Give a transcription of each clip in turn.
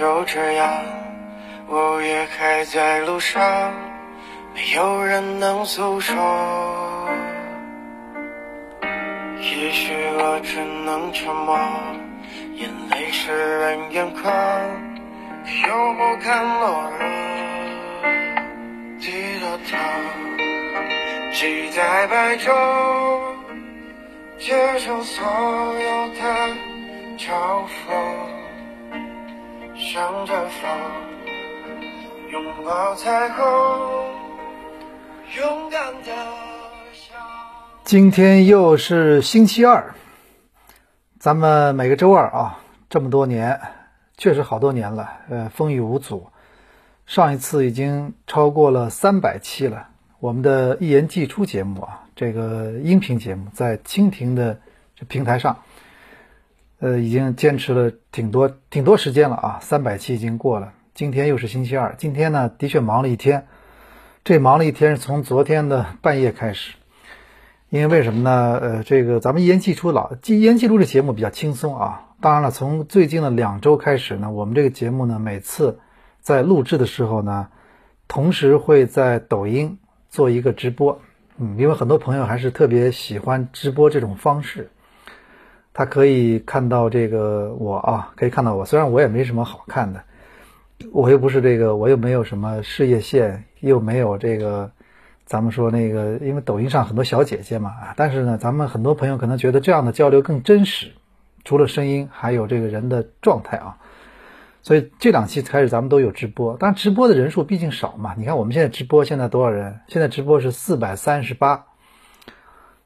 就这样，我也还在路上，没有人能诉说。也许我只能沉默，眼泪湿润眼眶，可又不堪懦弱，低了头，期待白昼，接受所有的嘲讽。向着风，拥抱彩虹，勇敢的笑。今天又是星期二，咱们每个周二啊，这么多年，确实好多年了，呃，风雨无阻。上一次已经超过了三百期了。我们的一言既出节目啊，这个音频节目在蜻蜓的这平台上。呃，已经坚持了挺多挺多时间了啊，三百期已经过了。今天又是星期二，今天呢的确忙了一天。这忙了一天是从昨天的半夜开始，因为为什么呢？呃，这个咱们一言既出老一言既出这节目比较轻松啊。当然了，从最近的两周开始呢，我们这个节目呢每次在录制的时候呢，同时会在抖音做一个直播。嗯，因为很多朋友还是特别喜欢直播这种方式。他可以看到这个我啊，可以看到我。虽然我也没什么好看的，我又不是这个，我又没有什么事业线，又没有这个，咱们说那个，因为抖音上很多小姐姐嘛啊。但是呢，咱们很多朋友可能觉得这样的交流更真实，除了声音，还有这个人的状态啊。所以这两期开始咱们都有直播，但直播的人数毕竟少嘛。你看我们现在直播现在多少人？现在直播是四百三十八。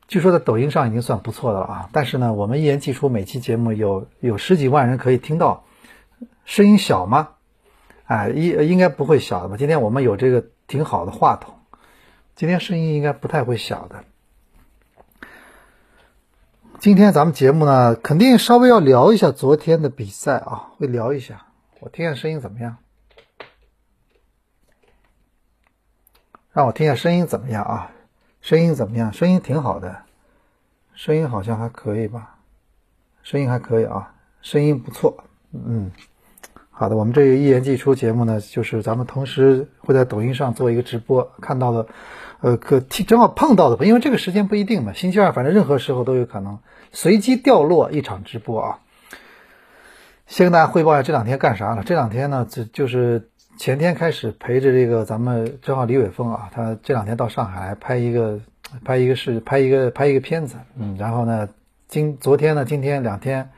据说在抖音上已经算不错的了啊，但是呢，我们一言既出，每期节目有有十几万人可以听到，声音小吗？哎，应应该不会小的吧？今天我们有这个挺好的话筒，今天声音应该不太会小的。今天咱们节目呢，肯定稍微要聊一下昨天的比赛啊，会聊一下。我听下声音怎么样？让我听下声音怎么样啊？声音怎么样？声音挺好的，声音好像还可以吧，声音还可以啊，声音不错。嗯，好的，我们这个一言既出节目呢，就是咱们同时会在抖音上做一个直播，看到了，呃，可正好碰到的吧，因为这个时间不一定嘛，星期二反正任何时候都有可能随机掉落一场直播啊。先跟大家汇报一下这两天干啥了？这两天呢，这就是。前天开始陪着这个咱们正好李伟峰啊，他这两天到上海拍一个拍一个是拍一个拍一个片子，嗯，然后呢，今昨天呢，今天两天，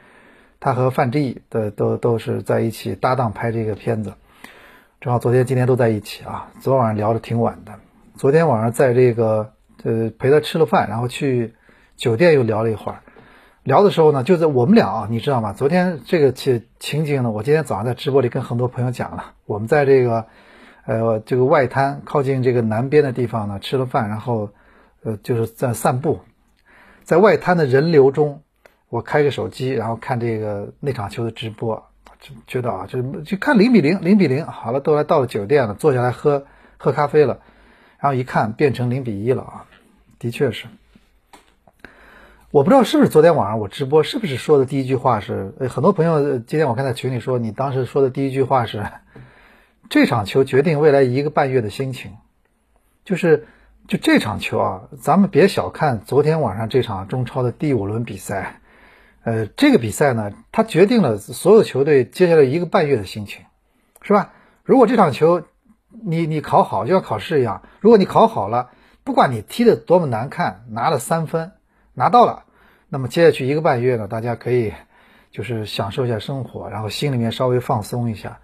他和范志毅的都都是在一起搭档拍这个片子，正好昨天今天都在一起啊，昨晚上聊的挺晚的，昨天晚上在这个呃陪他吃了饭，然后去酒店又聊了一会儿。聊的时候呢，就在我们俩啊，你知道吗？昨天这个情情景呢，我今天早上在直播里跟很多朋友讲了。我们在这个，呃，这个外滩靠近这个南边的地方呢，吃了饭，然后，呃，就是在散步，在外滩的人流中，我开个手机，然后看这个那场球的直播，就觉得啊，就就看零比零，零比零，好了，都来到了酒店了，坐下来喝喝咖啡了，然后一看变成零比一了啊，的确是。我不知道是不是昨天晚上我直播是不是说的第一句话是，很多朋友今天我看在群里说你当时说的第一句话是，这场球决定未来一个半月的心情，就是就这场球啊，咱们别小看昨天晚上这场中超的第五轮比赛，呃，这个比赛呢，它决定了所有球队接下来一个半月的心情，是吧？如果这场球你你考好，就像考试一样，如果你考好了，不管你踢的多么难看，拿了三分，拿到了。那么接下去一个半月呢，大家可以就是享受一下生活，然后心里面稍微放松一下，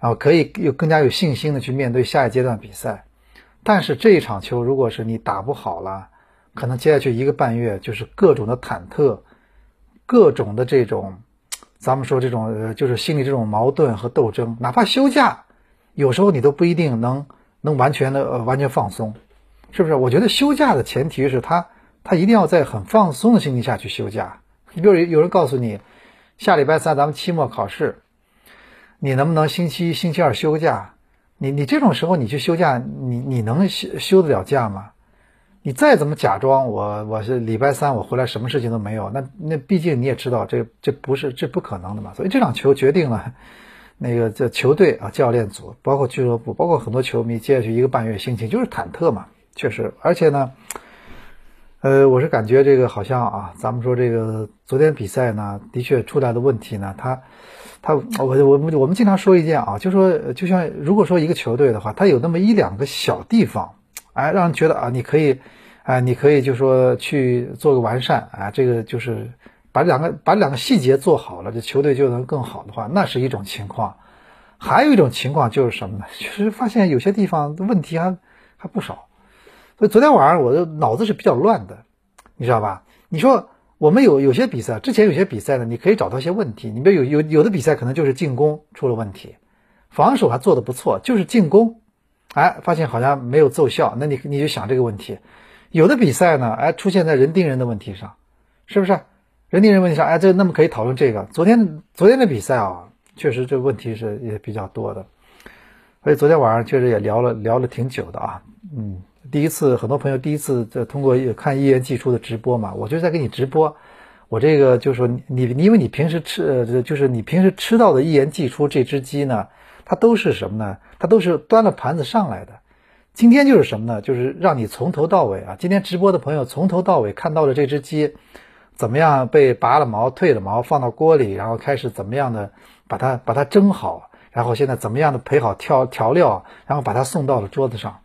然后可以有更加有信心的去面对下一阶段比赛。但是这一场球，如果是你打不好了，可能接下去一个半月就是各种的忐忑，各种的这种，咱们说这种呃，就是心里这种矛盾和斗争。哪怕休假，有时候你都不一定能能完全的呃完全放松，是不是？我觉得休假的前提是他。他一定要在很放松的心情下去休假。你比如有人告诉你，下礼拜三咱们期末考试，你能不能星期一、星期二休个假？你你这种时候你去休假，你你能休休得了假吗？你再怎么假装我我是礼拜三我回来什么事情都没有，那那毕竟你也知道这这不是这不可能的嘛。所以这场球决定了那个这球队啊教练组，包括俱乐部，包括很多球迷接下去一个半月心情就是忐忑嘛，确实，而且呢。呃，我是感觉这个好像啊，咱们说这个昨天比赛呢，的确出来的问题呢，他，他，我我我们经常说一件啊，就说就像如果说一个球队的话，他有那么一两个小地方，哎，让人觉得啊，你可以，哎，你可以就说去做个完善啊，这个就是把两个把两个细节做好了，这球队就能更好的话，那是一种情况。还有一种情况就是什么呢？就是发现有些地方问题还还不少。昨天晚上我的脑子是比较乱的，你知道吧？你说我们有有些比赛，之前有些比赛呢，你可以找到一些问题。你比如有有有的比赛可能就是进攻出了问题，防守还做得不错，就是进攻，哎，发现好像没有奏效。那你你就想这个问题。有的比赛呢，哎，出现在人盯人的问题上，是不是？人盯人问题上，哎，这那么可以讨论这个。昨天昨天的比赛啊，确实这个问题是也比较多的，所以昨天晚上确实也聊了聊了挺久的啊，嗯。第一次，很多朋友第一次在通过看一言既出的直播嘛，我就在给你直播。我这个就是说，你你因为你平时吃呃，就是你平时吃到的一言既出这只鸡呢，它都是什么呢？它都是端了盘子上来的。今天就是什么呢？就是让你从头到尾啊，今天直播的朋友从头到尾看到了这只鸡怎么样被拔了毛、退了毛，放到锅里，然后开始怎么样的把它把它蒸好，然后现在怎么样的配好调调料，然后把它送到了桌子上。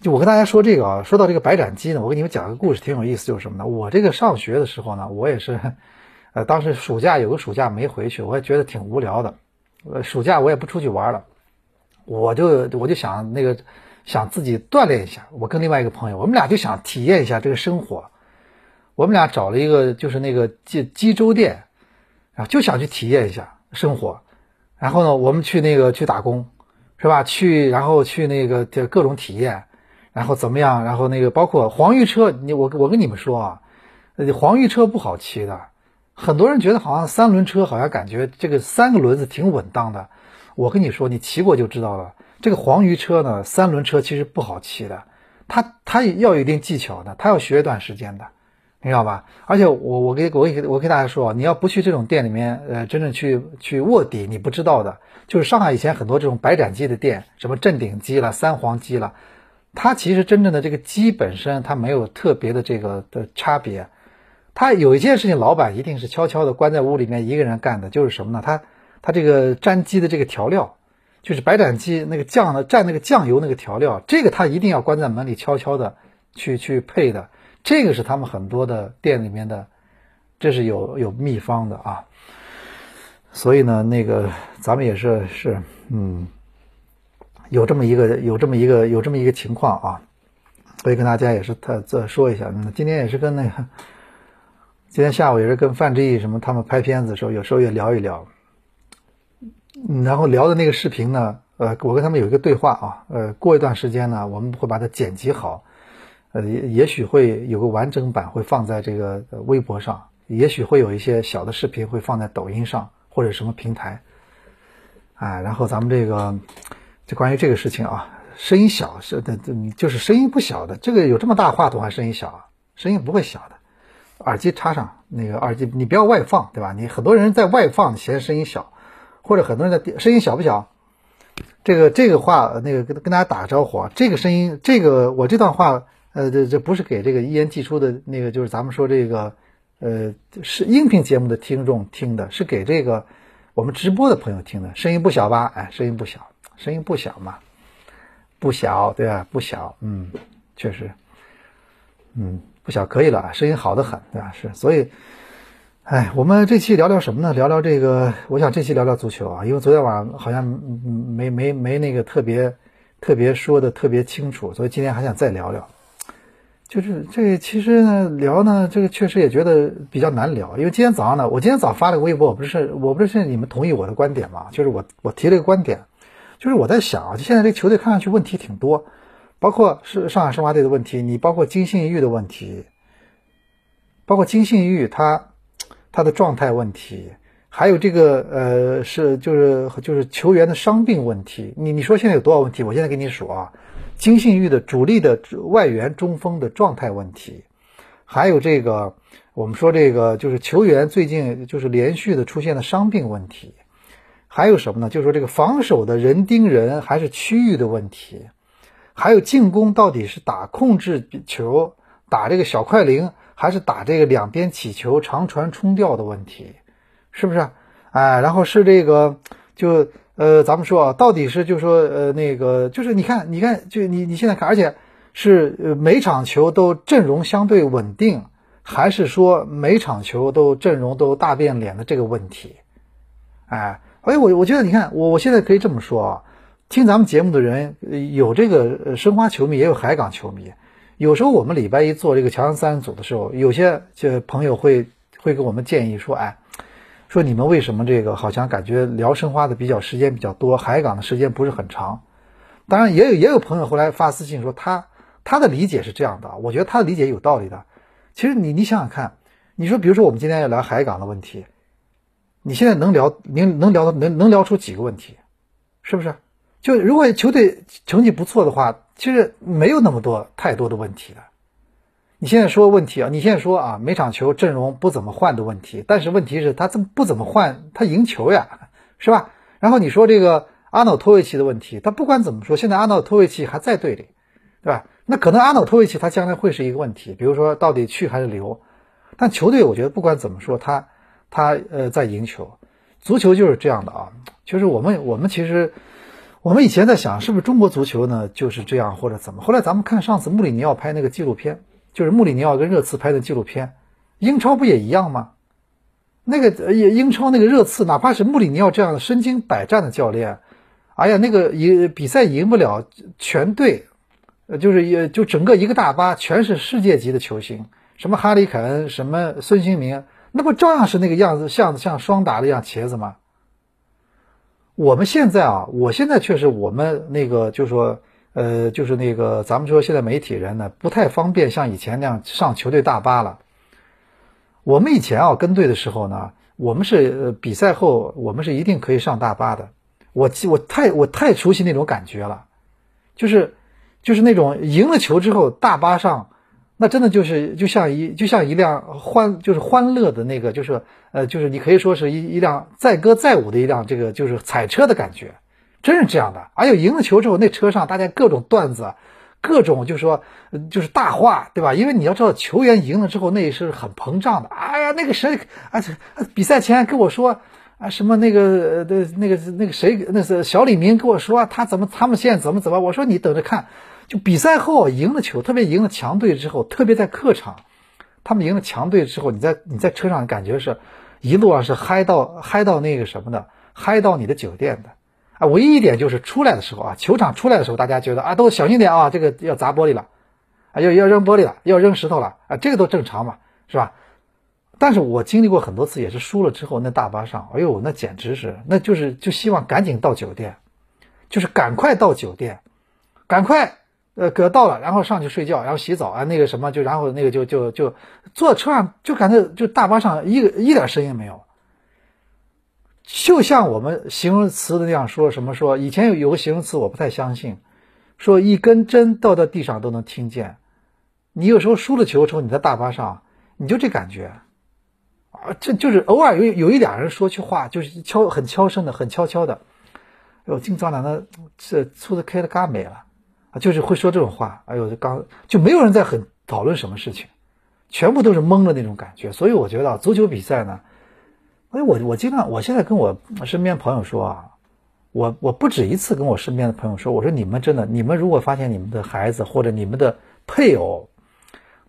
就我跟大家说这个啊，说到这个白斩鸡呢，我给你们讲个故事，挺有意思，就是什么呢？我这个上学的时候呢，我也是，呃，当时暑假有个暑假没回去，我也觉得挺无聊的，呃，暑假我也不出去玩了，我就我就想那个想自己锻炼一下，我跟另外一个朋友，我们俩就想体验一下这个生活，我们俩找了一个就是那个鸡鸡粥店，啊，就想去体验一下生活，然后呢，我们去那个去打工，是吧？去然后去那个就各种体验。然后怎么样？然后那个包括黄鱼车，你我我跟你们说啊，黄鱼车不好骑的。很多人觉得好像三轮车好像感觉这个三个轮子挺稳当的。我跟你说，你骑过就知道了。这个黄鱼车呢，三轮车其实不好骑的，它它要有一定技巧的，它要学一段时间的，你知道吧？而且我我给我给我给大家说，你要不去这种店里面，呃，真正去去卧底，你不知道的。就是上海以前很多这种白斩鸡的店，什么镇鼎鸡了、三黄鸡了。它其实真正的这个鸡本身，它没有特别的这个的差别。它有一件事情，老板一定是悄悄的关在屋里面一个人干的，就是什么呢？他他这个蘸鸡的这个调料，就是白斩鸡那个酱的蘸那个酱油那个调料，这个他一定要关在门里悄悄的去去配的。这个是他们很多的店里面的，这是有有秘方的啊。所以呢，那个咱们也是是嗯。有这么一个，有这么一个，有这么一个情况啊，所以跟大家也是特这说一下。今天也是跟那个，今天下午也是跟范志毅什么他们拍片子的时候，有时候也聊一聊。然后聊的那个视频呢，呃，我跟他们有一个对话啊，呃，过一段时间呢，我们会把它剪辑好，呃，也也许会有个完整版会放在这个微博上，也许会有一些小的视频会放在抖音上或者什么平台，哎，然后咱们这个。就关于这个事情啊，声音小是的，就是声音不小的。这个有这么大话筒还声音小啊？声音不会小的。耳机插上那个耳机，你不要外放，对吧？你很多人在外放嫌声音小，或者很多人在声音小不小？这个这个话那个跟跟大家打个招呼啊，这个声音，这个我这段话，呃，这这不是给这个一言既出的那个，就是咱们说这个，呃，是音频节目的听众听的，是给这个我们直播的朋友听的。声音不小吧？哎，声音不小。声音不小嘛，不小，对吧？不小，嗯，确实，嗯，不小可以了，声音好的很，对吧？是，所以，哎，我们这期聊聊什么呢？聊聊这个，我想这期聊聊足球啊，因为昨天晚上好像没没没那个特别特别说的特别清楚，所以今天还想再聊聊。就是这其实呢聊呢，这个确实也觉得比较难聊，因为今天早上呢，我今天早发了个微博，我不是我不是你们同意我的观点嘛？就是我我提了一个观点。就是我在想啊，就现在这球队看上去问题挺多，包括是上海申花队的问题，你包括金信玉的问题，包括金信玉他他的状态问题，还有这个呃是就是就是球员的伤病问题，你你说现在有多少问题？我现在给你数啊，金信玉的主力的外援中锋的状态问题，还有这个我们说这个就是球员最近就是连续的出现了伤病问题，还有什么呢？就是说这个防守的人盯人还是区域的问题，还有进攻到底是打控制球，打这个小快灵，还是打这个两边起球长传冲吊的问题，是不是？哎，然后是这个就。呃，咱们说啊，到底是就说呃那个，就是你看，你看，就你你现在看，而且是每场球都阵容相对稳定，还是说每场球都阵容都大变脸的这个问题？哎，哎，我我觉得你看，我我现在可以这么说啊，听咱们节目的人有这个申花球迷，也有海港球迷。有时候我们礼拜一做这个强三组的时候，有些就朋友会会给我们建议说，哎。说你们为什么这个好像感觉聊申花的比较时间比较多，海港的时间不是很长？当然也有也有朋友后来发私信说他他的理解是这样的，我觉得他的理解有道理的。其实你你想想看，你说比如说我们今天要聊海港的问题，你现在能聊能能聊能能聊出几个问题，是不是？就如果球队成绩不错的话，其实没有那么多太多的问题的。你现在说问题啊？你现在说啊，每场球阵容不怎么换的问题，但是问题是他这么不怎么换，他赢球呀，是吧？然后你说这个阿诺托维奇的问题，他不管怎么说，现在阿诺托维奇还在队里，对吧？那可能阿诺托维奇他将来会是一个问题，比如说到底去还是留？但球队我觉得不管怎么说，他他呃在赢球，足球就是这样的啊，就是我们我们其实我们以前在想，是不是中国足球呢就是这样或者怎么？后来咱们看上次穆里尼奥拍那个纪录片。就是穆里尼奥跟热刺拍的纪录片，英超不也一样吗？那个英英超那个热刺，哪怕是穆里尼奥这样的身经百战的教练，哎呀，那个赢比赛赢不了，全队，呃，就是也就整个一个大巴全是世界级的球星，什么哈里凯恩，什么孙兴民，那不照样是那个样子，像像双打的一样茄子吗？我们现在啊，我现在确实我们那个就说。呃，就是那个，咱们说现在媒体人呢不太方便像以前那样上球队大巴了。我们以前啊跟队的时候呢，我们是比赛后我们是一定可以上大巴的。我我太我太熟悉那种感觉了，就是就是那种赢了球之后大巴上，那真的就是就像一就像一辆欢就是欢乐的那个就是呃就是你可以说是一一辆载歌载舞的一辆这个就是彩车的感觉。真是这样的，而且赢了球之后，那车上大家各种段子，各种就是说，就是大话，对吧？因为你要知道，球员赢了之后，那也是很膨胀的。哎呀，那个谁，啊，比赛前跟我说，啊，什么那个的，那个那个谁，那是小李明跟我说，他怎么他们现在怎么怎么？我说你等着看，就比赛后赢了球，特别赢了强队之后，特别在客场，他们赢了强队之后，你在你在车上感觉是一路上是嗨到嗨到那个什么的，嗨到你的酒店的。啊，唯一一点就是出来的时候啊，球场出来的时候，大家觉得啊，都小心点啊，这个要砸玻璃了，啊，要要扔玻璃了，要扔石头了，啊，这个都正常嘛，是吧？但是我经历过很多次，也是输了之后，那大巴上，哎呦，那简直是，那就是就希望赶紧到酒店，就是赶快到酒店，赶快，呃，可到了，然后上去睡觉，然后洗澡啊，那个什么，就然后那个就就就坐车上就感觉就大巴上一个一点声音没有。就像我们形容词的那样说，什么说？以前有有个形容词，我不太相信，说一根针掉到地上都能听见。你有时候输了球之后，你在大巴上，你就这感觉啊，这就是偶尔有有一两人说句话，就是悄很悄声的，很悄悄的。哎呦，今早上的这车子开的嘎美了啊，就是会说这种话。哎呦，就刚就没有人在很讨论什么事情，全部都是懵的那种感觉。所以我觉得足球比赛呢。哎，我我经常，我现在跟我身边朋友说啊，我我不止一次跟我身边的朋友说，我说你们真的，你们如果发现你们的孩子或者你们的配偶，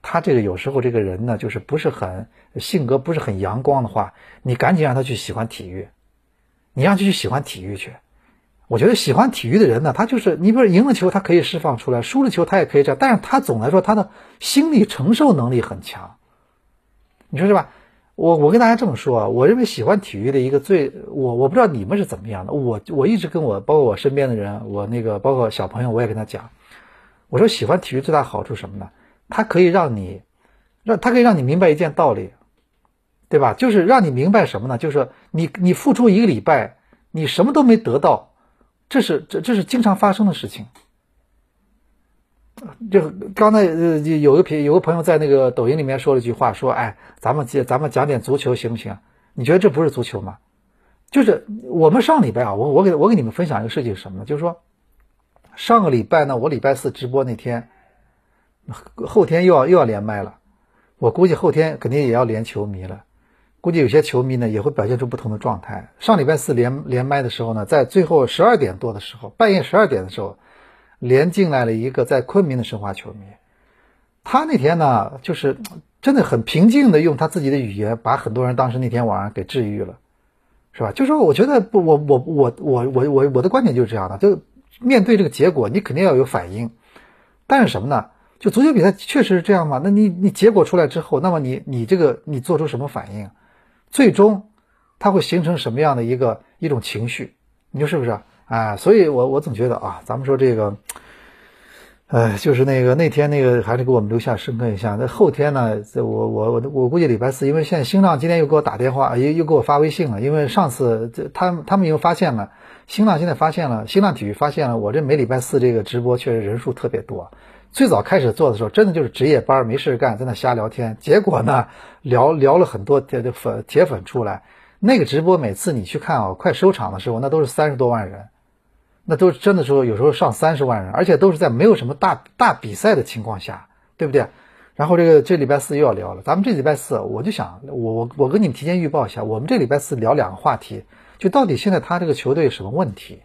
他这个有时候这个人呢，就是不是很性格不是很阳光的话，你赶紧让他去喜欢体育，你让他去喜欢体育去。我觉得喜欢体育的人呢，他就是你比如赢了球，他可以释放出来，输了球他也可以这样，但是他总来说他的心理承受能力很强，你说是吧？我我跟大家这么说啊，我认为喜欢体育的一个最我我不知道你们是怎么样的，我我一直跟我包括我身边的人，我那个包括小朋友，我也跟他讲，我说喜欢体育最大好处什么呢？它可以让你让它可以让你明白一件道理，对吧？就是让你明白什么呢？就是你你付出一个礼拜，你什么都没得到，这是这这是经常发生的事情。就刚才呃有个朋有个朋友在那个抖音里面说了一句话，说哎，咱们讲咱们讲点足球行不行？你觉得这不是足球吗？就是我们上礼拜啊，我我给我给你们分享一个事情是什么呢？就是说上个礼拜呢，我礼拜四直播那天，后天又要又要连麦了，我估计后天肯定也要连球迷了。估计有些球迷呢也会表现出不同的状态。上礼拜四连连麦的时候呢，在最后十二点多的时候，半夜十二点的时候，连进来了一个在昆明的申花球迷。他那天呢，就是真的很平静的用他自己的语言，把很多人当时那天晚上给治愈了，是吧？就说我觉得，我我我我我我我的观点就是这样的，就面对这个结果，你肯定要有反应。但是什么呢？就足球比赛确实是这样嘛？那你你结果出来之后，那么你你这个你做出什么反应？最终，它会形成什么样的一个一种情绪？你说是不是？哎，所以我我总觉得啊，咱们说这个，呃，就是那个那天那个还是给我们留下深刻印象。那后天呢，这我我我我估计礼拜四，因为现在新浪今天又给我打电话，又又给我发微信了，因为上次这他他们又发现了，新浪现在发现了，新浪体育发现了我这每礼拜四这个直播确实人数特别多。最早开始做的时候，真的就是值夜班没事干，在那瞎聊天。结果呢，聊聊了很多铁粉铁粉出来。那个直播每次你去看啊，快收场的时候，那都是三十多万人，那都是真的说有时候上三十万人，而且都是在没有什么大大比赛的情况下，对不对？然后这个这礼拜四又要聊了，咱们这礼拜四我就想，我我我跟你们提前预报一下，我们这礼拜四聊两个话题，就到底现在他这个球队什么问题？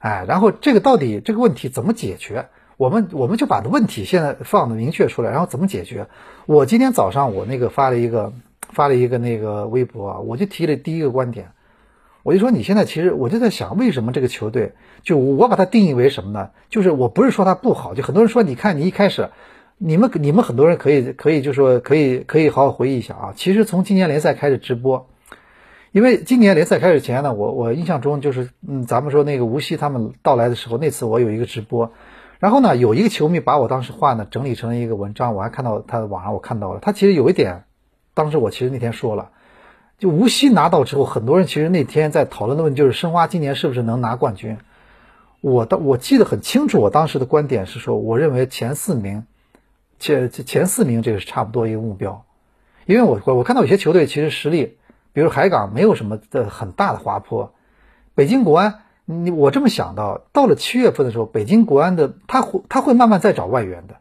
哎，然后这个到底这个问题怎么解决？我们我们就把问题现在放的明确出来，然后怎么解决？我今天早上我那个发了一个发了一个那个微博啊，我就提了第一个观点，我就说你现在其实我就在想，为什么这个球队就我把它定义为什么呢？就是我不是说它不好，就很多人说你看你一开始你们你们很多人可以可以就说可以可以好好回忆一下啊，其实从今年联赛开始直播，因为今年联赛开始前呢，我我印象中就是嗯，咱们说那个无锡他们到来的时候，那次我有一个直播。然后呢，有一个球迷把我当时话呢整理成了一个文章，我还看到他的网上我看到了，他其实有一点，当时我其实那天说了，就无锡拿到之后，很多人其实那天在讨论的问题就是申花今年是不是能拿冠军。我当我记得很清楚，我当时的观点是说，我认为前四名，前前四名这个是差不多一个目标，因为我我看到有些球队其实实力，比如海港没有什么的很大的滑坡，北京国安。你我这么想到，到了七月份的时候，北京国安的他会他会慢慢再找外援的。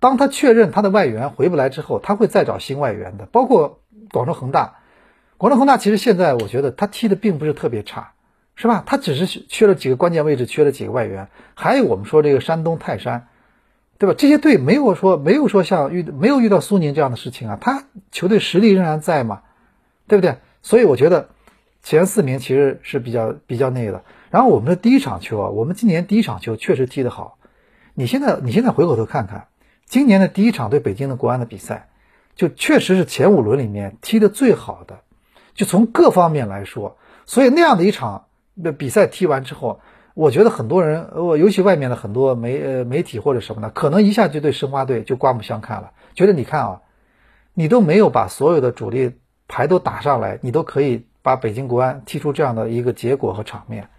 当他确认他的外援回不来之后，他会再找新外援的。包括广州恒大，广州恒大其实现在我觉得他踢的并不是特别差，是吧？他只是缺了几个关键位置，缺了几个外援。还有我们说这个山东泰山，对吧？这些队没有说没有说像遇没有遇到苏宁这样的事情啊，他球队实力仍然在嘛，对不对？所以我觉得前四名其实是比较比较那个的。然后我们的第一场球啊，我们今年第一场球确实踢得好。你现在你现在回过头看看，今年的第一场对北京的国安的比赛，就确实是前五轮里面踢得最好的，就从各方面来说。所以那样的一场的比赛踢完之后，我觉得很多人，我尤其外面的很多媒呃媒体或者什么的，可能一下就对申花队就刮目相看了，觉得你看啊，你都没有把所有的主力牌都打上来，你都可以把北京国安踢出这样的一个结果和场面。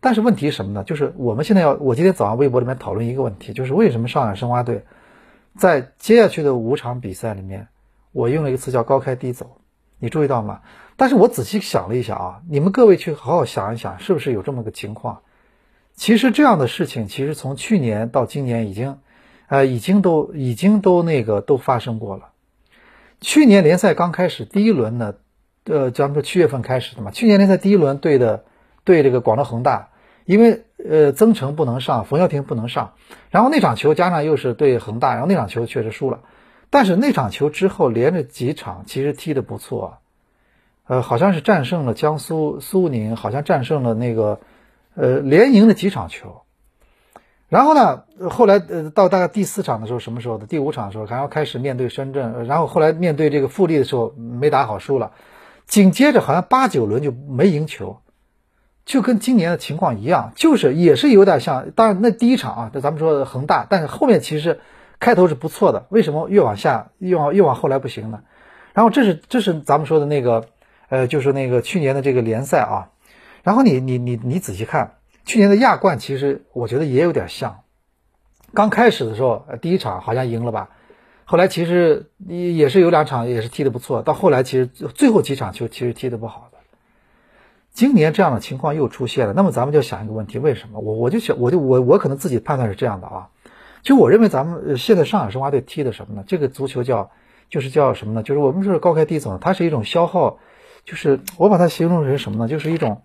但是问题是什么呢？就是我们现在要，我今天早上微博里面讨论一个问题，就是为什么上海申花队在接下去的五场比赛里面，我用了一个词叫高开低走，你注意到吗？但是我仔细想了一下啊，你们各位去好好想一想，是不是有这么个情况？其实这样的事情，其实从去年到今年已经，呃，已经都已经都那个都发生过了。去年联赛刚开始第一轮呢，呃，咱们说七月份开始的嘛，去年联赛第一轮对的对这个广州恒大。因为呃，曾诚不能上，冯潇霆不能上，然后那场球加上又是对恒大，然后那场球确实输了。但是那场球之后连着几场其实踢得不错，呃，好像是战胜了江苏苏宁，好像战胜了那个呃，连赢了几场球。然后呢，后来呃，到大概第四场的时候，什么时候的？第五场的时候，然后开始面对深圳，然后后来面对这个富力的时候没打好，输了。紧接着好像八九轮就没赢球。就跟今年的情况一样，就是也是有点像。当然，那第一场啊，咱们说恒大，但是后面其实开头是不错的。为什么越往下越往越往后来不行呢？然后这是这是咱们说的那个，呃，就是那个去年的这个联赛啊。然后你你你你仔细看，去年的亚冠其实我觉得也有点像。刚开始的时候，第一场好像赢了吧，后来其实也是有两场也是踢得不错，到后来其实最后几场球其实踢得不好。今年这样的情况又出现了，那么咱们就想一个问题：为什么？我我就想，我就我我可能自己判断是这样的啊，就我认为咱们现在上海申花队踢的什么呢？这个足球叫就是叫什么呢？就是我们说高开低走，它是一种消耗，就是我把它形容成什么呢？就是一种，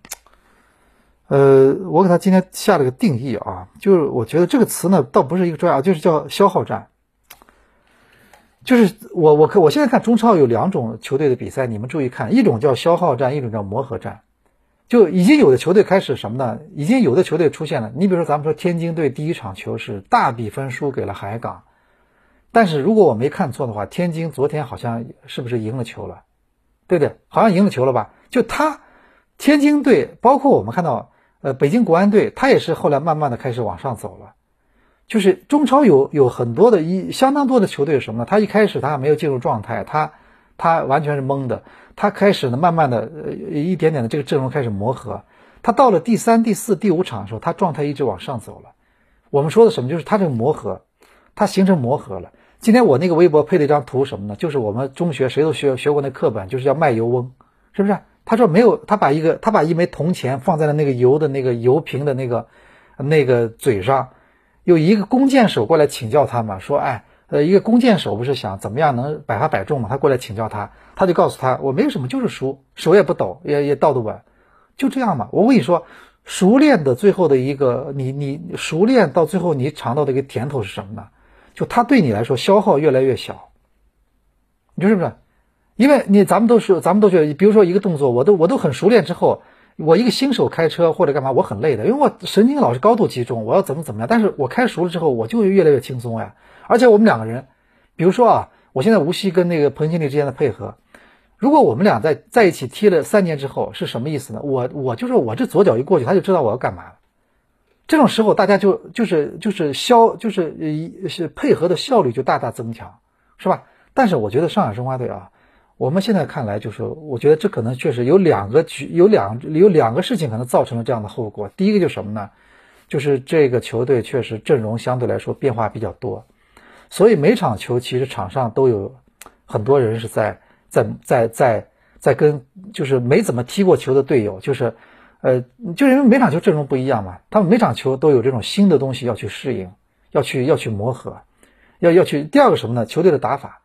呃，我给他今天下了个定义啊，就是我觉得这个词呢倒不是一个专业，就是叫消耗战。就是我我看我现在看中超有两种球队的比赛，你们注意看，一种叫消耗战，一种叫磨合战。就已经有的球队开始什么呢？已经有的球队出现了。你比如说，咱们说天津队第一场球是大比分输给了海港，但是如果我没看错的话，天津昨天好像是不是赢了球了？对不对？好像赢了球了吧？就他，天津队，包括我们看到，呃，北京国安队，他也是后来慢慢的开始往上走了。就是中超有有很多的一相当多的球队什么呢？他一开始他没有进入状态，他。他完全是懵的，他开始呢，慢慢的，呃，一点点的这个阵容开始磨合。他到了第三、第四、第五场的时候，他状态一直往上走了。我们说的什么？就是他这个磨合，他形成磨合了。今天我那个微博配了一张图，什么呢？就是我们中学谁都学学过那课本，就是叫卖油翁，是不是？他说没有，他把一个他把一枚铜钱放在了那个油的那个油瓶的那个那个嘴上，有一个弓箭手过来请教他嘛，说，哎。呃，一个弓箭手不是想怎么样能百发百中嘛？他过来请教他，他就告诉他，我没什么，就是熟，手也不抖，也也倒得稳，就这样嘛。我跟你说，熟练的最后的一个，你你熟练到最后，你尝到的一个甜头是什么呢？就他对你来说消耗越来越小，你说是不是？因为你咱们都是咱们都觉得，比如说一个动作，我都我都很熟练之后，我一个新手开车或者干嘛，我很累的，因为我神经老是高度集中，我要怎么怎么样，但是我开熟了之后，我就越来越轻松呀。而且我们两个人，比如说啊，我现在无锡跟那个彭经理之间的配合，如果我们俩在在一起踢了三年之后，是什么意思呢？我我就是我这左脚一过去，他就知道我要干嘛了。这种时候，大家就就是就是消就是一是配合的效率就大大增强，是吧？但是我觉得上海申花队啊，我们现在看来就是，我觉得这可能确实有两个局有两有两个事情可能造成了这样的后果。第一个就是什么呢？就是这个球队确实阵容相对来说变化比较多。所以每场球其实场上都有很多人是在在在在在跟就是没怎么踢过球的队友，就是呃，就因为每场球阵容不一样嘛，他们每场球都有这种新的东西要去适应，要去要去磨合，要要去第二个什么呢？球队的打法，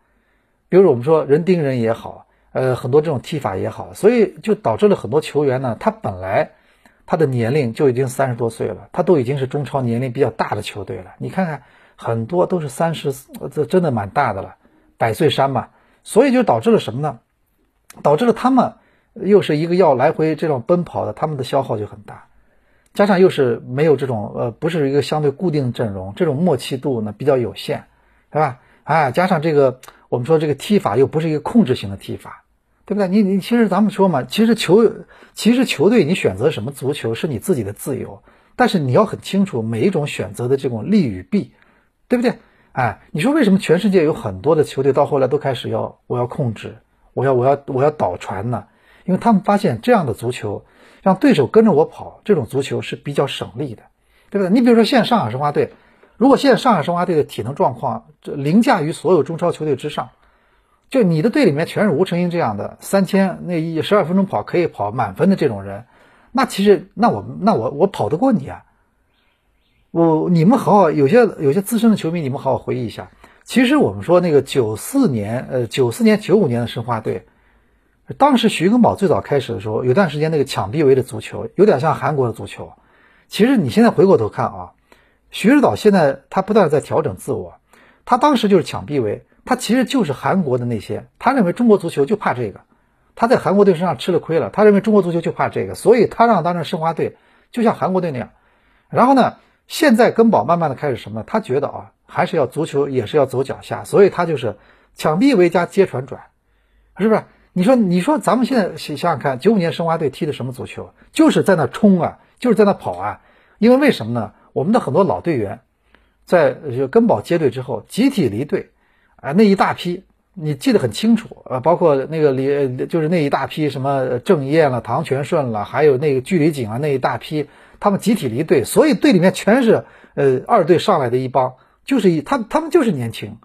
比如我们说人盯人也好，呃，很多这种踢法也好，所以就导致了很多球员呢，他本来他的年龄就已经三十多岁了，他都已经是中超年龄比较大的球队了，你看看。很多都是三十，这真的蛮大的了，百岁山嘛，所以就导致了什么呢？导致了他们又是一个要来回这种奔跑的，他们的消耗就很大，加上又是没有这种呃，不是一个相对固定阵容，这种默契度呢比较有限，是吧？啊，加上这个我们说这个踢法又不是一个控制型的踢法，对不对？你你其实咱们说嘛，其实球其实球队你选择什么足球是你自己的自由，但是你要很清楚每一种选择的这种利与弊。对不对？哎，你说为什么全世界有很多的球队到后来都开始要我要控制，我要我要我要倒传呢？因为他们发现这样的足球让对手跟着我跑，这种足球是比较省力的，对不对？你比如说现上海申花队，如果现在上海申花队的体能状况这凌驾于所有中超球队之上，就你的队里面全是吴成英这样的三千那一十二分钟跑可以跑满分的这种人，那其实那我那我我跑得过你啊？我你们好好有些有些资深的球迷，你们好好回忆一下。其实我们说那个九四年，呃，九四年九五年的申花队，当时徐根宝最早开始的时候，有段时间那个抢逼围的足球，有点像韩国的足球。其实你现在回过头看啊，徐指导现在他不断在调整自我，他当时就是抢臂围，他其实就是韩国的那些，他认为中国足球就怕这个，他在韩国队身上吃了亏了，他认为中国足球就怕这个，所以他让当时申花队就像韩国队那样，然后呢？现在根宝慢慢的开始什么？他觉得啊，还是要足球也是要走脚下，所以他就是抢臂围加接传转，是不是？你说你说咱们现在想想看，九五年申花队踢的什么足球？就是在那冲啊，就是在那跑啊。因为为什么呢？我们的很多老队员在根宝接队之后集体离队，啊，那一大批你记得很清楚啊，包括那个离就是那一大批什么郑燕了、唐全顺了，还有那个距离景啊那一大批。他们集体离队，所以队里面全是呃二队上来的一帮就是一他他们就是年轻，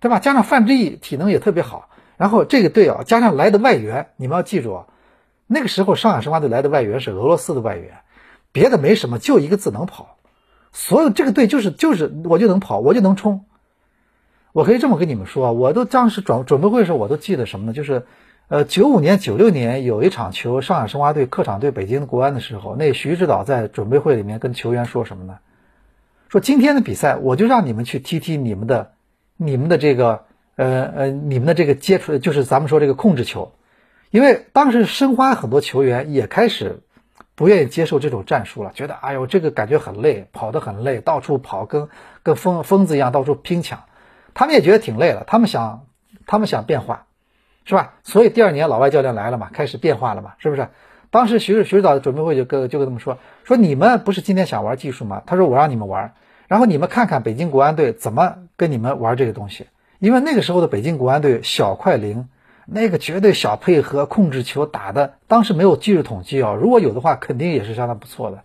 对吧？加上范志毅体能也特别好，然后这个队啊，加上来的外援，你们要记住啊，那个时候上海申花队来的外援是俄罗斯的外援，别的没什么，就一个字能跑。所有这个队就是就是我就能跑，我就能冲。我可以这么跟你们说，我都当时准准备会的时候，我都记得什么呢？就是，呃，九五年、九六年有一场球，上海申花队客场对北京国安的时候，那徐指导在准备会里面跟球员说什么呢？说今天的比赛，我就让你们去踢踢你们的、你们的这个，呃呃，你们的这个接触，就是咱们说这个控制球，因为当时申花很多球员也开始不愿意接受这种战术了，觉得哎呦这个感觉很累，跑得很累，到处跑跟跟疯疯子一样到处拼抢。他们也觉得挺累了，他们想，他们想变化，是吧？所以第二年老外教练来了嘛，开始变化了嘛，是不是？当时徐徐指导的准备会就跟就跟他们说，说你们不是今天想玩技术吗？他说我让你们玩，然后你们看看北京国安队怎么跟你们玩这个东西，因为那个时候的北京国安队小快灵，那个绝对小配合控制球打的，当时没有技术统计啊，如果有的话，肯定也是相当不错的，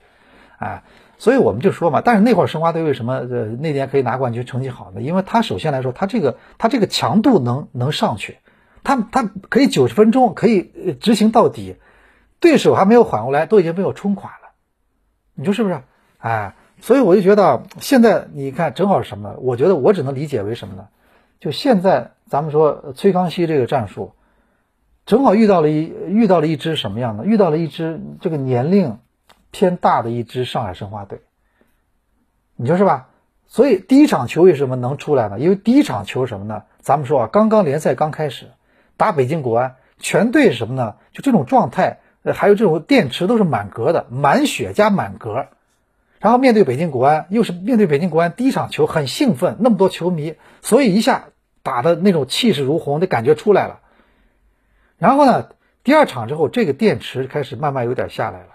哎。所以我们就说嘛，但是那会儿申花队为什么呃那年可以拿冠军，成绩好呢？因为他首先来说，他这个他这个强度能能上去，他他可以九十分钟可以执行到底，对手还没有缓过来，都已经被我冲垮了，你说是不是？哎，所以我就觉得现在你看正好是什么呢？我觉得我只能理解为什么呢？就现在咱们说崔康熙这个战术，正好遇到了一遇到了一支什么样的？遇到了一支这个年龄。偏大的一支上海申花队，你说是吧？所以第一场球为什么能出来呢？因为第一场球什么呢？咱们说啊，刚刚联赛刚开始，打北京国安，全队什么呢？就这种状态，还有这种电池都是满格的，满血加满格。然后面对北京国安，又是面对北京国安，第一场球很兴奋，那么多球迷，所以一下打的那种气势如虹的感觉出来了。然后呢，第二场之后，这个电池开始慢慢有点下来了。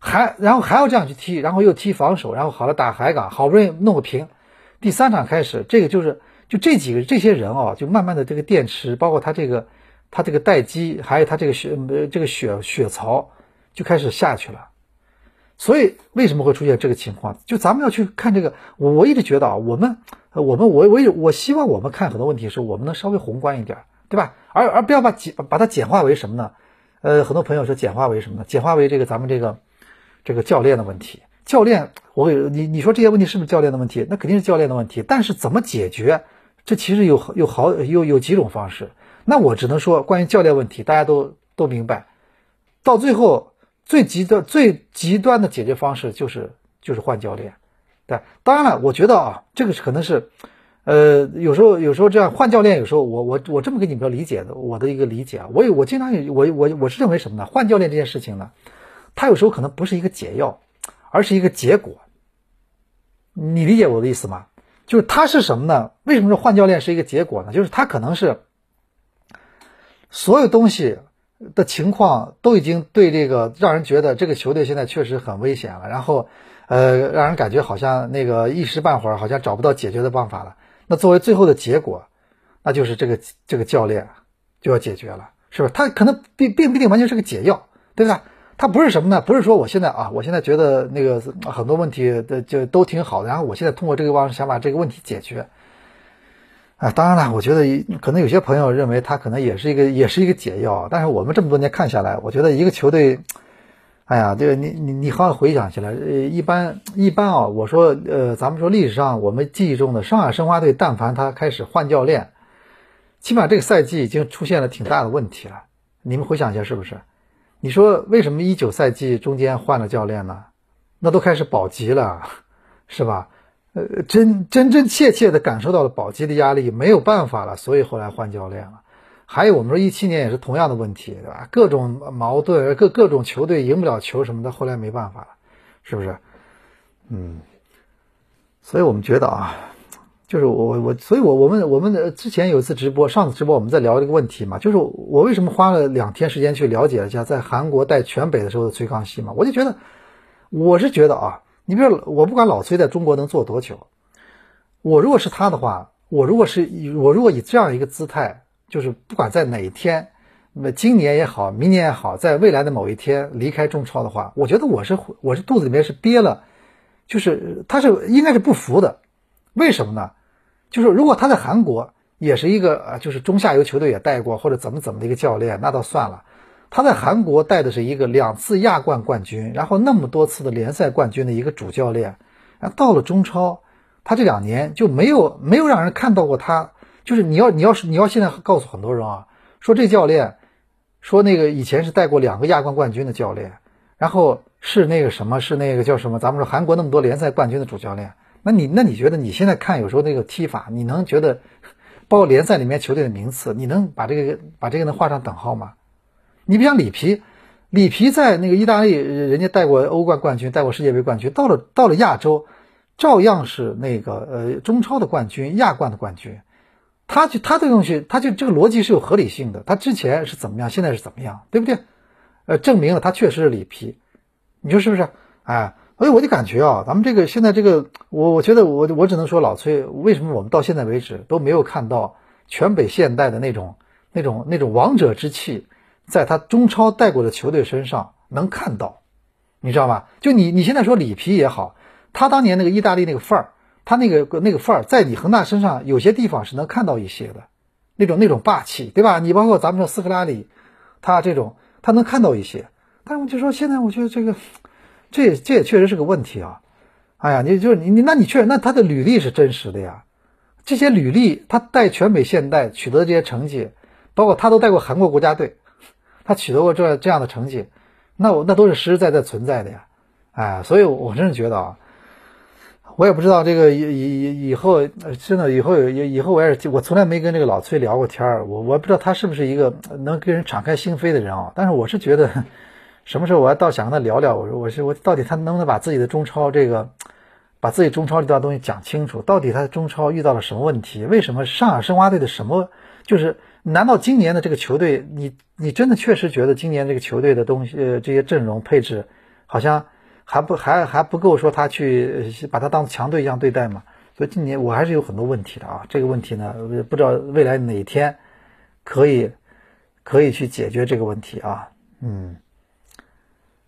还然后还要这样去踢，然后又踢防守，然后好了打海港，好不容易弄个平。第三场开始，这个就是就这几个这些人哦，就慢慢的这个电池，包括他这个他这个待机，还有他这个血这个血血槽就开始下去了。所以为什么会出现这个情况？就咱们要去看这个，我我一直觉得啊，我们我们我我也我希望我们看很多问题是我们能稍微宏观一点，对吧？而而不要把简把它简化为什么呢？呃，很多朋友说简化为什么呢？简化为这个咱们这个。这个教练的问题，教练，我你你说这些问题是不是教练的问题？那肯定是教练的问题。但是怎么解决？这其实有有好有有几种方式。那我只能说，关于教练问题，大家都都明白。到最后最极端最极端的解决方式就是就是换教练。对，当然了，我觉得啊，这个是可能是，呃，有时候有时候这样换教练，有时候我我我这么跟你们理解的，我的一个理解啊，我我经常我我我是认为什么呢？换教练这件事情呢？它有时候可能不是一个解药，而是一个结果。你理解我的意思吗？就是它是什么呢？为什么说换教练是一个结果呢？就是它可能是所有东西的情况都已经对这个让人觉得这个球队现在确实很危险了，然后呃，让人感觉好像那个一时半会儿好像找不到解决的办法了。那作为最后的结果，那就是这个这个教练就要解决了，是不是？他可能并并不一定完全是个解药，对不对？他不是什么呢？不是说我现在啊，我现在觉得那个很多问题的就都挺好的，然后我现在通过这个方式想把这个问题解决。啊，当然了，我觉得可能有些朋友认为他可能也是一个也是一个解药，但是我们这么多年看下来，我觉得一个球队，哎呀，这个你你你好好回想起来，呃，一般一般啊，我说呃，咱们说历史上我们记忆中的上海申花队，但凡他开始换教练，起码这个赛季已经出现了挺大的问题了。你们回想一下，是不是？你说为什么一九赛季中间换了教练呢？那都开始保级了，是吧？呃，真真真切切的感受到了保级的压力，没有办法了，所以后来换教练了。还有我们说一七年也是同样的问题，对吧？各种矛盾，各各种球队赢不了球什么的，后来没办法了，是不是？嗯，所以我们觉得啊。就是我我，所以我我们我们之前有一次直播，上次直播我们在聊这个问题嘛，就是我为什么花了两天时间去了解一下在韩国带全北的时候的崔康熙嘛，我就觉得，我是觉得啊，你比如我不管老崔在中国能做多久，我如果是他的话，我如果是我如果以这样一个姿态，就是不管在哪一天，那么今年也好，明年也好，在未来的某一天离开中超的话，我觉得我是我是肚子里面是憋了，就是他是应该是不服的。为什么呢？就是如果他在韩国也是一个，就是中下游球队也带过或者怎么怎么的一个教练，那倒算了。他在韩国带的是一个两次亚冠冠军，然后那么多次的联赛冠军的一个主教练，然后到了中超，他这两年就没有没有让人看到过他。就是你要你要是你要现在告诉很多人啊，说这教练，说那个以前是带过两个亚冠冠军的教练，然后是那个什么是那个叫什么？咱们说韩国那么多联赛冠军的主教练，那你那你觉得你现在看有时候那个踢法，你能觉得包括联赛里面球队的名次，你能把这个把这个能画上等号吗？你比像里皮，里皮在那个意大利，人家带过欧冠冠军，带过世界杯冠军，到了到了亚洲，照样是那个呃中超的冠军，亚冠的冠军。他就他这东西，他就这个逻辑是有合理性的。他之前是怎么样，现在是怎么样，对不对？呃，证明了他确实是里皮，你说是不是？哎，所以我就感觉啊，咱们这个现在这个，我我觉得我我只能说老崔，为什么我们到现在为止都没有看到全北现代的那种那种那种王者之气？在他中超带过的球队身上能看到，你知道吗？就你你现在说里皮也好，他当年那个意大利那个范儿，他那个那个范儿，在你恒大身上有些地方是能看到一些的，那种那种霸气，对吧？你包括咱们说斯科拉里，他这种他能看到一些，但我就说现在我觉得这个，这这也确实是个问题啊！哎呀，你就你你那你确那他的履历是真实的呀，这些履历他带全美现代取得这些成绩，包括他都带过韩国国家队。他取得过这这样的成绩，那我那都是实实在在存在的呀，哎，所以我真是觉得啊，我也不知道这个以以以后真的以后以以后我也是我从来没跟这个老崔聊过天儿，我我不知道他是不是一个能跟人敞开心扉的人啊，但是我是觉得什么时候我还倒想跟他聊聊，我说我是我到底他能不能把自己的中超这个把自己中超这段东西讲清楚，到底他中超遇到了什么问题？为什么上海申花队的什么就是？难道今年的这个球队，你你真的确实觉得今年这个球队的东西，呃，这些阵容配置，好像还不还还不够说他去把他当强队一样对待吗？所以今年我还是有很多问题的啊。这个问题呢，不知道未来哪天可以可以去解决这个问题啊。嗯，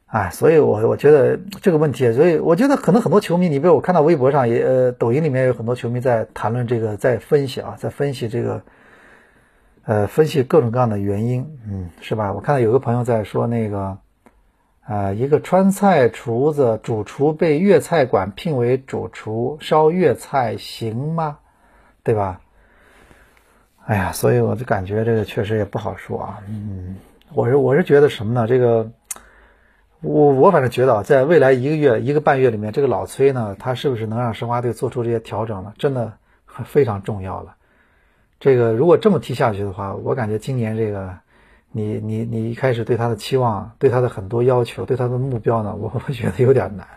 哎，所以我我觉得这个问题，所以我觉得可能很多球迷，你比如我看到微博上也，呃，抖音里面有很多球迷在谈论这个，在分析啊，在分析这个。呃，分析各种各样的原因，嗯，是吧？我看到有个朋友在说那个，啊，一个川菜厨子主厨被粤菜馆聘为主厨烧粤菜行吗？对吧？哎呀，所以我就感觉这个确实也不好说啊。嗯，我是我是觉得什么呢？这个，我我反正觉得啊，在未来一个月一个半月里面，这个老崔呢，他是不是能让申花队做出这些调整呢？真的非常重要了。这个如果这么踢下去的话，我感觉今年这个，你你你一开始对他的期望，对他的很多要求，对他的目标呢，我会觉得有点难。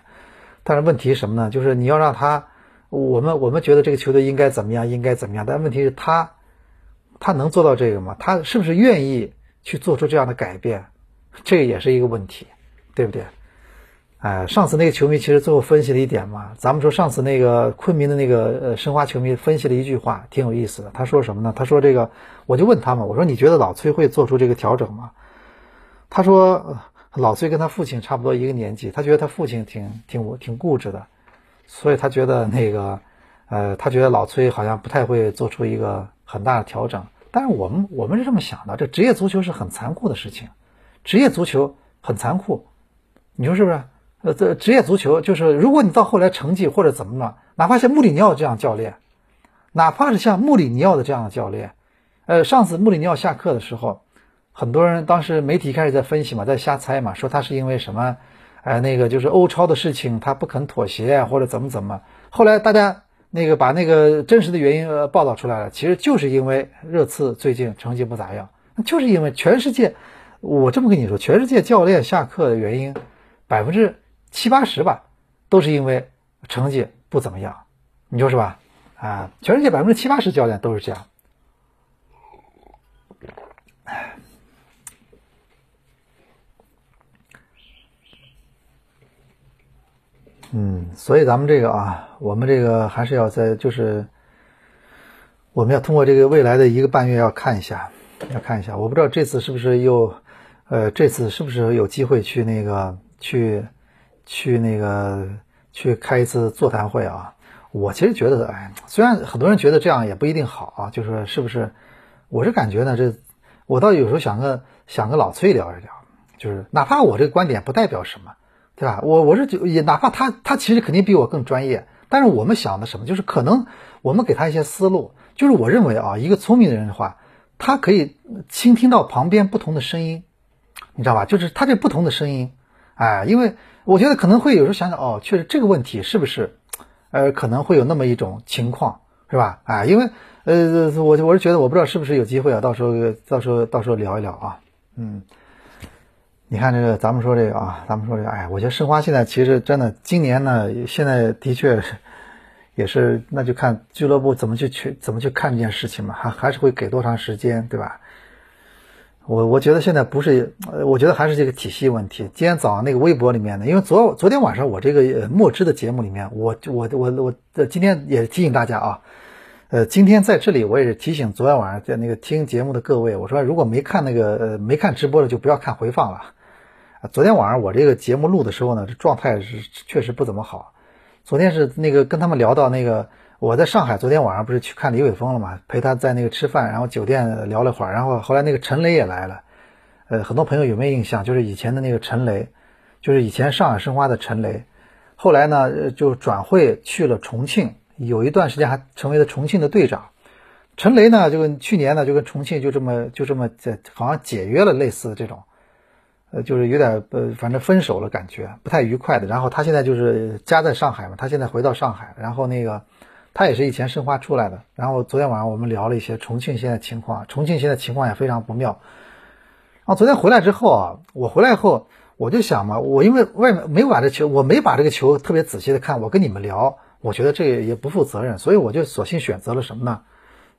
但是问题是什么呢？就是你要让他，我们我们觉得这个球队应该怎么样，应该怎么样。但问题是，他他能做到这个吗？他是不是愿意去做出这样的改变？这也是一个问题，对不对？哎，上次那个球迷其实最后分析了一点嘛，咱们说上次那个昆明的那个呃申花球迷分析了一句话，挺有意思的。他说什么呢？他说这个，我就问他们，我说你觉得老崔会做出这个调整吗？他说老崔跟他父亲差不多一个年纪，他觉得他父亲挺挺挺固执的，所以他觉得那个呃，他觉得老崔好像不太会做出一个很大的调整。但是我们我们是这么想的，这职业足球是很残酷的事情，职业足球很残酷，你说是不是？呃，这职业足球就是，如果你到后来成绩或者怎么了，哪怕像穆里尼奥这样教练，哪怕是像穆里尼奥的这样的教练，呃，上次穆里尼奥下课的时候，很多人当时媒体开始在分析嘛，在瞎猜嘛，说他是因为什么，呃，那个就是欧超的事情他不肯妥协或者怎么怎么，后来大家那个把那个真实的原因呃报道出来了，其实就是因为热刺最近成绩不咋样，就是因为全世界，我这么跟你说，全世界教练下课的原因，百分之。七八十吧，都是因为成绩不怎么样，你说是吧？啊，全世界百分之七八十教练都是这样。嗯，所以咱们这个啊，我们这个还是要在，就是我们要通过这个未来的一个半月要看一下，要看一下。我不知道这次是不是又，呃，这次是不是有机会去那个去。去那个去开一次座谈会啊！我其实觉得，哎，虽然很多人觉得这样也不一定好啊，就是是不是？我是感觉呢，这我倒有时候想个想跟老崔聊一聊，就是哪怕我这个观点不代表什么，对吧？我我是觉也哪怕他他其实肯定比我更专业，但是我们想的什么，就是可能我们给他一些思路，就是我认为啊，一个聪明的人的话，他可以倾听到旁边不同的声音，你知道吧？就是他这不同的声音，哎，因为我觉得可能会有时候想想，哦，确实这个问题是不是？呃，可能会有那么一种情况，是吧？哎，因为呃，我我是觉得，我不知道是不是有机会啊，到时候到时候到时候聊一聊啊。嗯，你看这个，咱们说这个啊，咱们说这个，哎，我觉得申花现在其实真的，今年呢，现在的确也是，那就看俱乐部怎么去去怎么去看这件事情嘛，还还是会给多长时间，对吧？我我觉得现在不是，我觉得还是这个体系问题。今天早上那个微博里面呢，因为昨昨天晚上我这个墨汁的节目里面，我我我我今天也提醒大家啊，呃，今天在这里我也是提醒昨天晚上在那个听节目的各位，我说如果没看那个呃没看直播的就不要看回放了。昨天晚上我这个节目录的时候呢，这状态是确实不怎么好。昨天是那个跟他们聊到那个。我在上海昨天晚上不是去看李伟峰了嘛？陪他在那个吃饭，然后酒店聊了会儿，然后后来那个陈雷也来了。呃，很多朋友有没有印象？就是以前的那个陈雷，就是以前上海申花的陈雷，后来呢就转会去了重庆，有一段时间还成为了重庆的队长。陈雷呢就跟去年呢就跟重庆就这么就这么在好像解约了，类似这种，呃，就是有点呃反正分手了感觉不太愉快的。然后他现在就是家在上海嘛，他现在回到上海，然后那个。他也是以前申花出来的，然后昨天晚上我们聊了一些重庆现在情况，重庆现在情况也非常不妙。然后昨天回来之后啊，我回来后我就想嘛，我因为外面没有把这球，我没把这个球特别仔细的看，我跟你们聊，我觉得这也不负责任，所以我就索性选择了什么呢？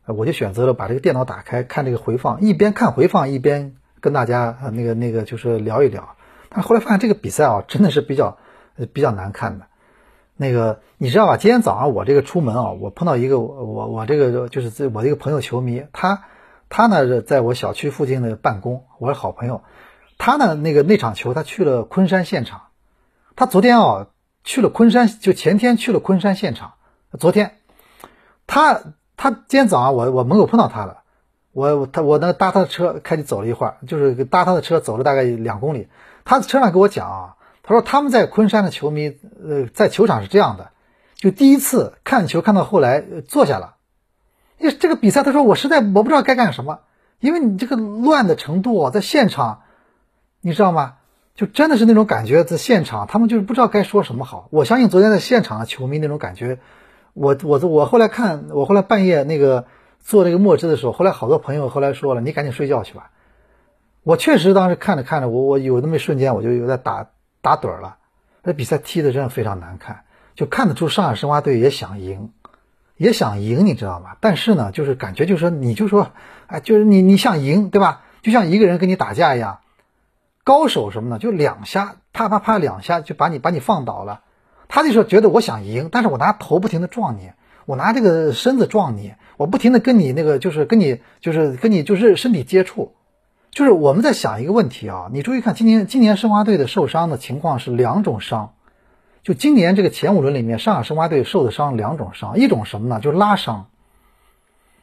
我就选择了把这个电脑打开看这个回放，一边看回放一边跟大家那个那个就是聊一聊。但后来发现这个比赛啊，真的是比较比较难看的。那个你知道吧？今天早上我这个出门啊，我碰到一个我我这个就是我这个朋友球迷，他他呢在我小区附近的办公，我是好朋友。他呢那个那场球他去了昆山现场，他昨天啊去了昆山，就前天去了昆山现场。昨天他他今天早上我我门口碰到他了，我他我那搭他的车开始走了一会儿，就是搭他的车走了大概两公里。他车上给我讲啊。他说他们在昆山的球迷，呃，在球场是这样的，就第一次看球看到后来坐下了，因为这个比赛，他说我实在我不知道该干什么，因为你这个乱的程度在现场，你知道吗？就真的是那种感觉，在现场他们就是不知道该说什么好。我相信昨天在现场的球迷那种感觉，我我我后来看，我后来半夜那个做那个墨汁的时候，后来好多朋友后来说了，你赶紧睡觉去吧。我确实当时看着看着，我我有那么一瞬间，我就有点打。打盹了，那比赛踢的真的非常难看，就看得出上海申花队也想赢，也想赢，你知道吗？但是呢，就是感觉就是说，你就说，哎，就是你你想赢，对吧？就像一个人跟你打架一样，高手什么呢？就两下，啪啪啪两下就把你把你放倒了。他就说觉得我想赢，但是我拿头不停的撞你，我拿这个身子撞你，我不停的跟你那个就是跟你就是跟你就是身体接触。就是我们在想一个问题啊，你注意看，今年今年申花队的受伤的情况是两种伤，就今年这个前五轮里面，上海申花队受的伤两种伤，一种什么呢？就是拉伤，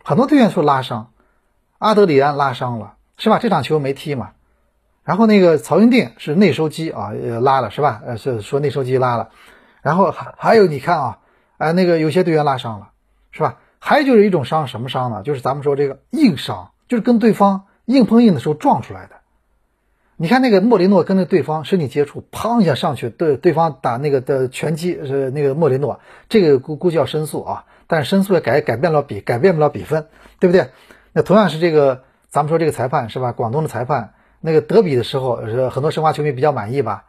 很多队员说拉伤，阿德里安拉伤了，是吧？这场球没踢嘛。然后那个曹云定是内收肌啊，拉了是吧？呃，是说内收肌拉了。然后还还有你看啊，哎，那个有些队员拉伤了，是吧？还有就是一种伤，什么伤呢？就是咱们说这个硬伤，就是跟对方。硬碰硬的时候撞出来的，你看那个莫雷诺跟那对方身体接触，砰一下上去，对对方打那个的拳击是那个莫雷诺，这个估估计要申诉啊，但是申诉也改改变了比改变不了比分，对不对？那同样是这个，咱们说这个裁判是吧？广东的裁判，那个德比的时候是很多申花球迷比较满意吧？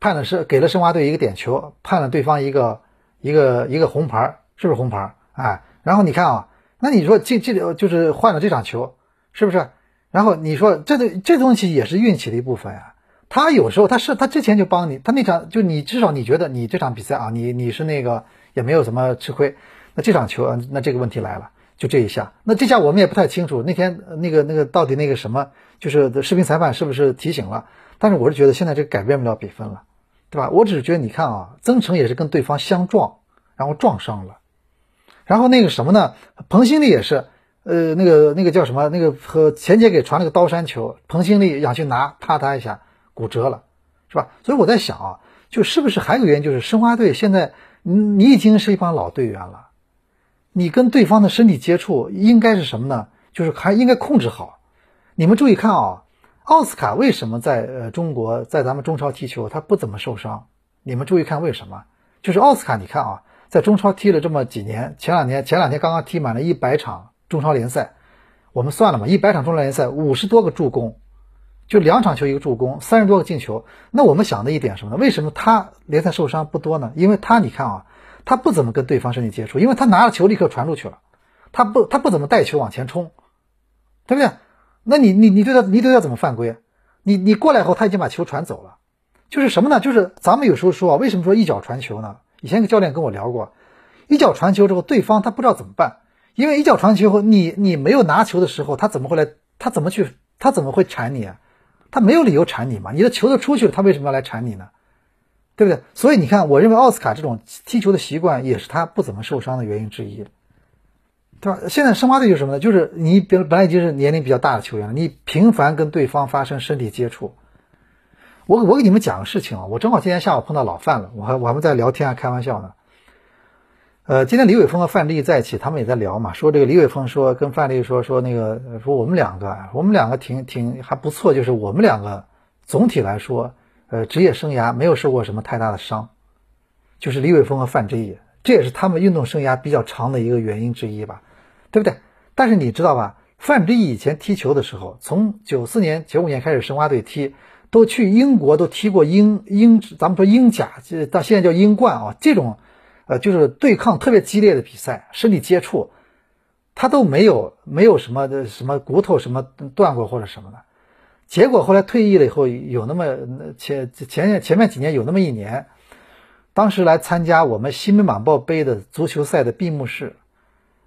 判的是给了申花队一个点球，判了对方一个一个一个红牌，是不是红牌？哎，然后你看啊，那你说这这就是换了这场球，是不是？然后你说这个这东西也是运气的一部分呀。他有时候他是他之前就帮你，他那场就你至少你觉得你这场比赛啊，你你是那个也没有什么吃亏。那这场球，那这个问题来了，就这一下。那这下我们也不太清楚那天那个那个到底那个什么，就是视频裁判是不是提醒了？但是我是觉得现在这改变不了比分了，对吧？我只是觉得你看啊，曾诚也是跟对方相撞，然后撞伤了，然后那个什么呢？彭新立也是，呃，那个那个叫什么？那个和钱杰给传了个刀山球，彭新立想去拿，啪嗒一下骨折了，是吧？所以我在想啊，就是不是还有原因，就是申花队现在你你已经是一帮老队员了，你跟对方的身体接触应该是什么呢？就是还应该控制好。你们注意看啊，奥斯卡为什么在呃中国在咱们中超踢球他不怎么受伤？你们注意看为什么？就是奥斯卡，你看啊。在中超踢了这么几年，前两年前两天刚刚踢满了一百场中超联赛，我们算了嘛，一百场中超联赛五十多个助攻，就两场球一个助攻，三十多个进球。那我们想的一点什么呢？为什么他联赛受伤不多呢？因为他你看啊，他不怎么跟对方身体接触，因为他拿了球立刻传出去了，他不他不怎么带球往前冲，对不对？那你你你对他你对他怎么犯规？你你过来后他已经把球传走了，就是什么呢？就是咱们有时候说啊，为什么说一脚传球呢？以前个教练跟我聊过，一脚传球之后，对方他不知道怎么办，因为一脚传球后，你你没有拿球的时候，他怎么会来？他怎么去？他怎么会缠你啊？他没有理由缠你嘛？你的球都出去了，他为什么要来缠你呢？对不对？所以你看，我认为奥斯卡这种踢球的习惯也是他不怎么受伤的原因之一，对吧？现在申花队就是什么呢？就是你本本来已经是年龄比较大的球员了，你频繁跟对方发生身体接触。我我给你们讲个事情啊，我正好今天下午碰到老范了，我还我还在聊天啊，开玩笑呢。呃，今天李伟峰和范丽在一起，他们也在聊嘛，说这个李伟峰说跟范丽说说那个说我们两个我们两个挺挺还不错，就是我们两个总体来说，呃，职业生涯没有受过什么太大的伤，就是李伟峰和范志毅，这也是他们运动生涯比较长的一个原因之一吧，对不对？但是你知道吧，范志毅以前踢球的时候，从九四年九五年开始申花队踢。都去英国都踢过英英，咱们说英甲，这到现在叫英冠啊，这种，呃，就是对抗特别激烈的比赛，身体接触，他都没有没有什么的什么骨头什么断过或者什么的，结果后来退役了以后，有那么前前前面几年有那么一年，当时来参加我们新闻晚报杯的足球赛的闭幕式，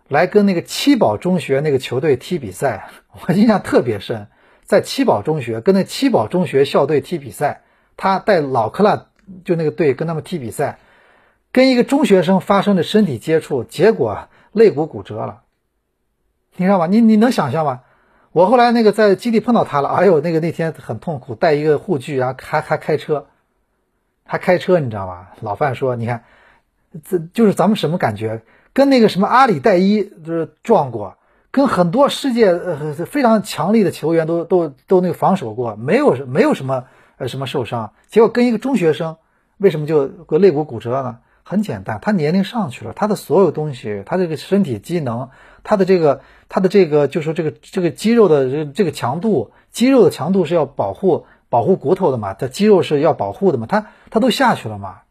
来跟那个七宝中学那个球队踢比赛，我印象特别深。在七宝中学跟那七宝中学校队踢比赛，他带老克拉就那个队跟他们踢比赛，跟一个中学生发生的身体接触，结果肋骨骨折了，你知道吗？你你能想象吗？我后来那个在基地碰到他了，哎呦，那个那天很痛苦，带一个护具，然后还还开车，还开车，你知道吧？老范说，你看，这就是咱们什么感觉？跟那个什么阿里代伊就是撞过。跟很多世界呃非常强力的球员都都都那个防守过，没有没有什么呃什么受伤，结果跟一个中学生为什么就个肋骨骨折了呢？很简单，他年龄上去了，他的所有东西，他这个身体机能，他的这个他的这个就说这个这个肌肉的这个强度，肌肉的强度是要保护保护骨头的嘛，他肌肉是要保护的嘛，他他都下去了嘛，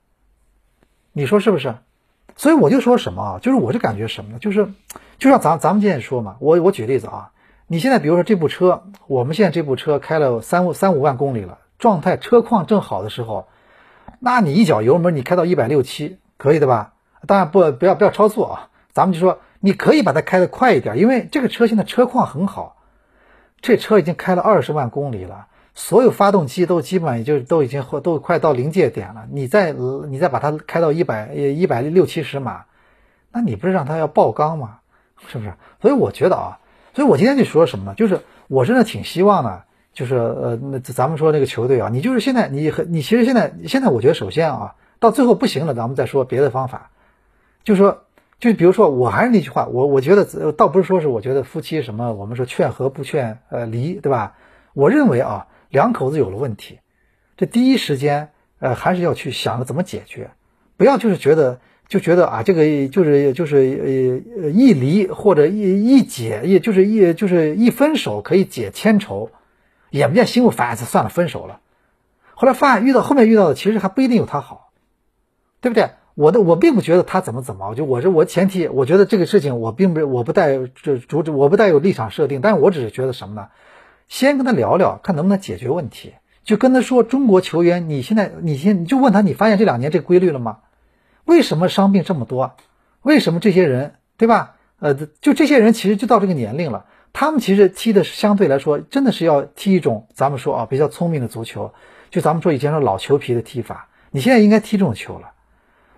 你说是不是？所以我就说什么啊，就是我就感觉什么呢？就是。就像咱咱们今天说嘛，我我举例子啊，你现在比如说这部车，我们现在这部车开了三五三五万公里了，状态车况正好的时候，那你一脚油门你开到一百六七，可以的吧？当然不不要不要超速啊，咱们就说你可以把它开得快一点，因为这个车现在车况很好，这车已经开了二十万公里了，所有发动机都基本也就都已经都快到临界点了，你再你再把它开到一百一百六七十码，那你不是让它要爆缸吗？是不是？所以我觉得啊，所以我今天就说什么呢？就是我真的挺希望呢，就是呃，那咱们说那个球队啊，你就是现在你很你其实现在现在我觉得首先啊，到最后不行了，咱们再说别的方法。就说就比如说，我还是那句话，我我觉得倒不是说是我觉得夫妻什么，我们说劝和不劝呃离，对吧？我认为啊，两口子有了问题，这第一时间呃还是要去想着怎么解决，不要就是觉得。就觉得啊，这个就是就是呃一离或者一一解，也就是一就是一分手可以解千愁，眼不见心不烦，算了，分手了。后来发现遇到后面遇到的，其实还不一定有他好，对不对？我的我并不觉得他怎么怎么，就我是我前提，我觉得这个事情我并不我不带这主旨，我不带有立场设定，但是我只是觉得什么呢？先跟他聊聊，看能不能解决问题。就跟他说，中国球员，你现在你先你就问他，你发现这两年这规律了吗？为什么伤病这么多？为什么这些人，对吧？呃，就这些人其实就到这个年龄了，他们其实踢的是相对来说真的是要踢一种咱们说啊比较聪明的足球，就咱们说以前说老球皮的踢法，你现在应该踢这种球了。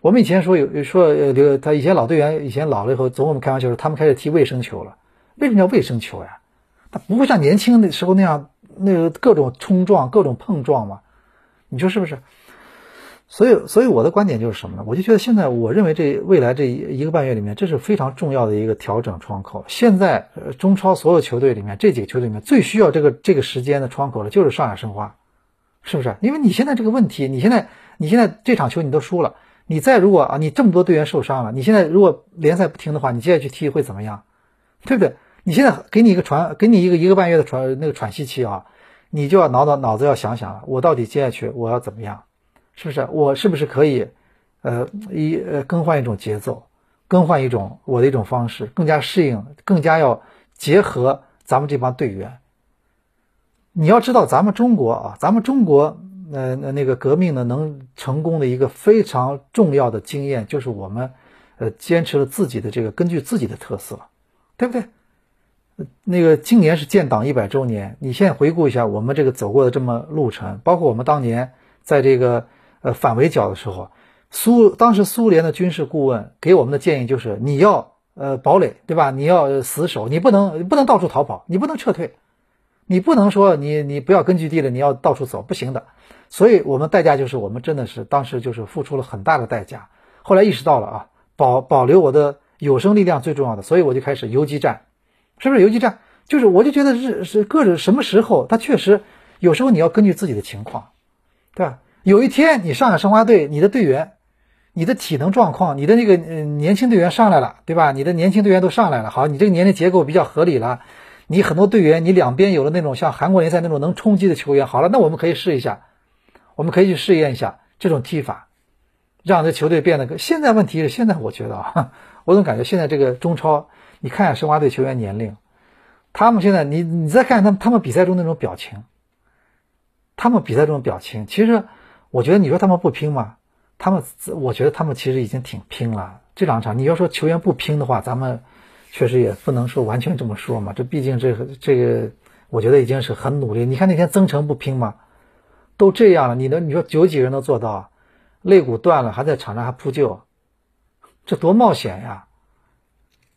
我们以前说有说呃，他以前老队员以前老了以后，总我们开玩笑说他们开始踢卫生球了。为什么叫卫生球呀？他不会像年轻的时候那样那个各种冲撞、各种碰撞吗？你说是不是？所以，所以我的观点就是什么呢？我就觉得现在，我认为这未来这一个半月里面，这是非常重要的一个调整窗口。现在中超所有球队里面，这几个球队里面最需要这个这个时间的窗口的，就是上海申花，是不是？因为你现在这个问题，你现在你现在这场球你都输了。你再如果啊，你这么多队员受伤了，你现在如果联赛不停的话，你接下去踢会怎么样？对不对？你现在给你一个喘，给你一个一个半月的喘那个喘息期啊，你就要脑脑脑子要想想了，我到底接下去我要怎么样？是不是？我是不是可以，呃，一呃更换一种节奏，更换一种我的一种方式，更加适应，更加要结合咱们这帮队员。你要知道，咱们中国啊，咱们中国。那那那个革命呢，能成功的一个非常重要的经验，就是我们，呃，坚持了自己的这个根据自己的特色，对不对？那个今年是建党一百周年，你现在回顾一下我们这个走过的这么路程，包括我们当年在这个呃反围剿的时候，苏当时苏联的军事顾问给我们的建议就是，你要呃堡垒，对吧？你要死守，你不能不能到处逃跑，你不能撤退，你不能说你你不要根据地了，你要到处走，不行的。所以，我们代价就是我们真的是当时就是付出了很大的代价。后来意识到了啊，保保留我的有生力量最重要的，所以我就开始游击战，是不是游击战？就是我就觉得是是各种什么时候，他确实有时候你要根据自己的情况，对吧？有一天你上海申花队，你的队员，你的体能状况，你的那个年轻队员上来了，对吧？你的年轻队员都上来了，好，你这个年龄结构比较合理了，你很多队员，你两边有了那种像韩国联赛那种能冲击的球员，好了，那我们可以试一下。我们可以去试验一下这种踢法，让这球队变得。现在问题是，现在我觉得啊，我总感觉现在这个中超，你看一下申花队球员年龄，他们现在你你再看他们他们比赛中那种表情，他们比赛中的表情，其实我觉得你说他们不拼吗？他们我觉得他们其实已经挺拼了。这两场你要说球员不拼的话，咱们确实也不能说完全这么说嘛。这毕竟这个这个，我觉得已经是很努力。你看那天增城不拼吗？都这样了，你能你说九几个人能做到？肋骨断了还在场上还扑救，这多冒险呀！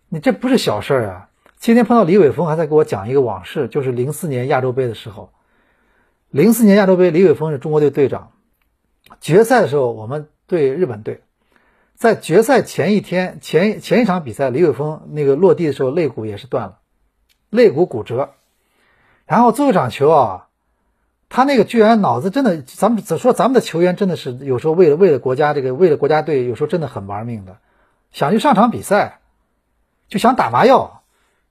你这不是小事儿啊！今天碰到李伟峰还在给我讲一个往事，就是零四年亚洲杯的时候，零四年亚洲杯，李伟峰是中国队队长。决赛的时候我们对日本队，在决赛前一天前前一场比赛，李伟峰那个落地的时候肋骨也是断了，肋骨骨折，然后最后一场球啊。他那个居然脑子真的，咱们只说咱们的球员真的是有时候为了为了国家这个为了国家队，有时候真的很玩命的，想去上场比赛，就想打麻药，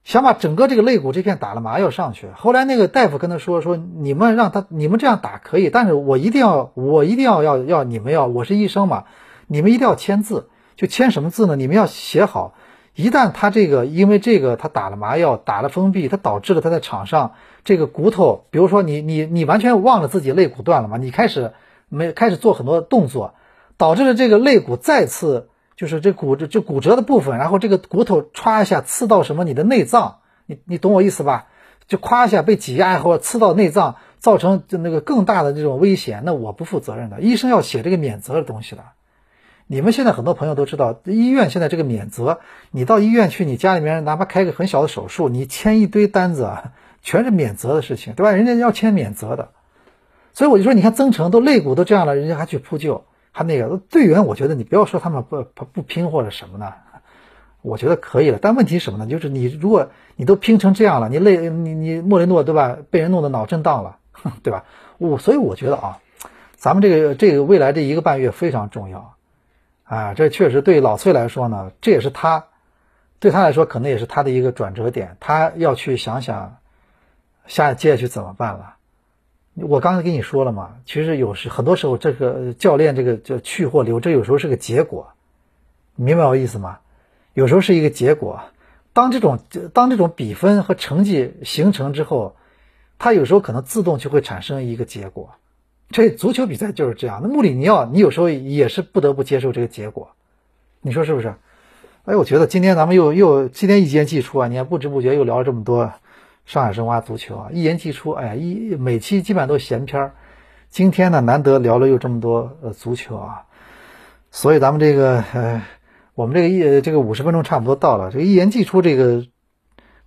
想把整个这个肋骨这片打了麻药上去。后来那个大夫跟他说说，你们让他你们这样打可以，但是我一定要我一定要要要你们要我是医生嘛，你们一定要签字，就签什么字呢？你们要写好。一旦他这个因为这个他打了麻药打了封闭，他导致了他在场上这个骨头，比如说你你你完全忘了自己肋骨断了嘛，你开始没开始做很多动作，导致了这个肋骨再次就是这骨这这骨折的部分，然后这个骨头歘一下刺到什么你的内脏，你你懂我意思吧？就夸一下被挤压或者刺到内脏，造成就那个更大的这种危险，那我不负责任的，医生要写这个免责的东西的。你们现在很多朋友都知道，医院现在这个免责，你到医院去，你家里面哪怕开个很小的手术，你签一堆单子啊，全是免责的事情，对吧？人家要签免责的，所以我就说，你看增城都肋骨都这样了，人家还去扑救，还那个队员，我觉得你不要说他们不不不拼或者什么呢，我觉得可以了。但问题什么呢？就是你如果你都拼成这样了，你累你你莫雷诺对吧？被人弄得脑震荡了，对吧？我所以我觉得啊，咱们这个这个未来这一个半月非常重要。啊，这确实对老崔来说呢，这也是他对他来说可能也是他的一个转折点，他要去想想下接下去怎么办了。我刚才跟你说了嘛，其实有时很多时候这个教练这个叫去或留，这有时候是个结果，明白我意思吗？有时候是一个结果。当这种当这种比分和成绩形成之后，他有时候可能自动就会产生一个结果。这足球比赛就是这样。那穆里尼奥，你有时候也是不得不接受这个结果，你说是不是？哎，我觉得今天咱们又又今天一言既出啊，你看不知不觉又聊了这么多上海申花足球啊，一言既出，哎呀，一每期基本上都是闲篇儿。今天呢，难得聊了又这么多呃足球啊，所以咱们这个呃，我们这个一这个五十分钟差不多到了，这个一言既出，这个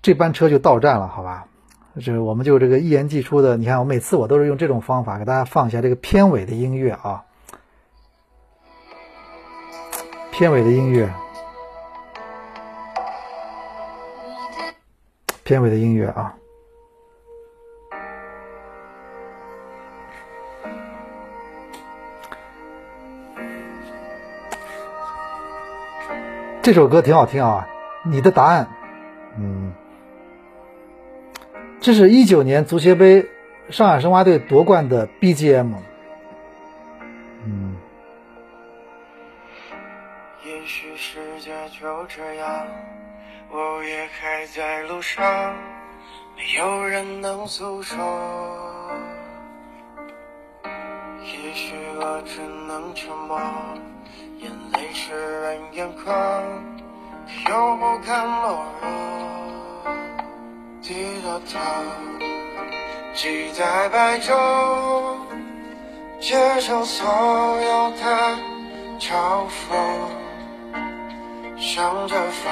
这班车就到站了，好吧？这我们就这个一言既出的，你看我每次我都是用这种方法给大家放一下这个片尾的音乐啊，片尾的音乐，片尾的音乐啊。这首歌挺好听啊，你的答案，嗯，这是一九年足协杯上海申花队夺冠的 BGM，嗯。也许世界就这样，我也还在路上，没有人能诉说。也许我只能沉默。眼泪湿润眼眶，又不甘懦弱，低着头，期待白昼，接受所有的嘲讽，向着风，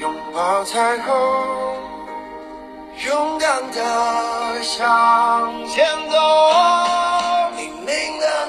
拥抱彩虹，勇敢的向前走。拼命的